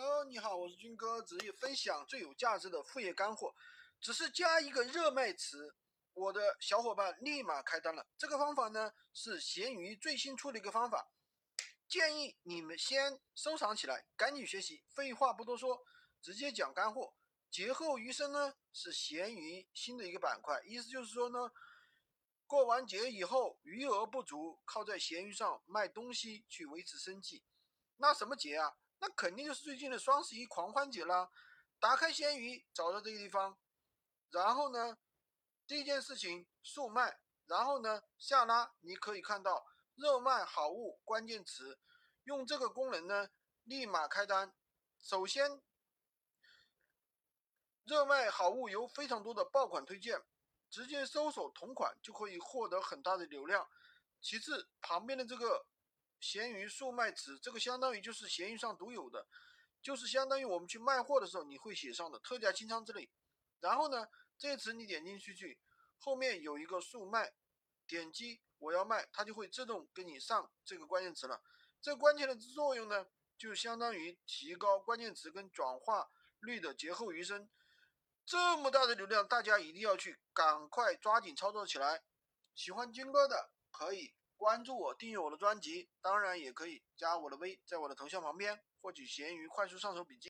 Hello，你好，我是军哥，职业分享最有价值的副业干货，只是加一个热卖词，我的小伙伴立马开单了。这个方法呢是闲鱼最新出的一个方法，建议你们先收藏起来，赶紧学习。废话不多说，直接讲干货。节后余生呢是闲鱼新的一个板块，意思就是说呢，过完节以后余额不足，靠在闲鱼上卖东西去维持生计。那什么节啊？那肯定就是最近的双十一狂欢节啦！打开闲鱼，找到这个地方，然后呢，第一件事情速卖，然后呢下拉，你可以看到热卖好物关键词，用这个功能呢，立马开单。首先，热卖好物有非常多的爆款推荐，直接搜索同款就可以获得很大的流量。其次，旁边的这个。闲鱼速卖词，这个相当于就是闲鱼上独有的，就是相当于我们去卖货的时候你会写上的特价清仓之类。然后呢，这词你点进去去，后面有一个速卖，点击我要卖，它就会自动给你上这个关键词了。这关键的作用呢，就相当于提高关键词跟转化率的劫后余生。这么大的流量，大家一定要去赶快抓紧操作起来。喜欢军哥的可以。关注我，订阅我的专辑，当然也可以加我的微，在我的头像旁边获取闲鱼快速上手笔记。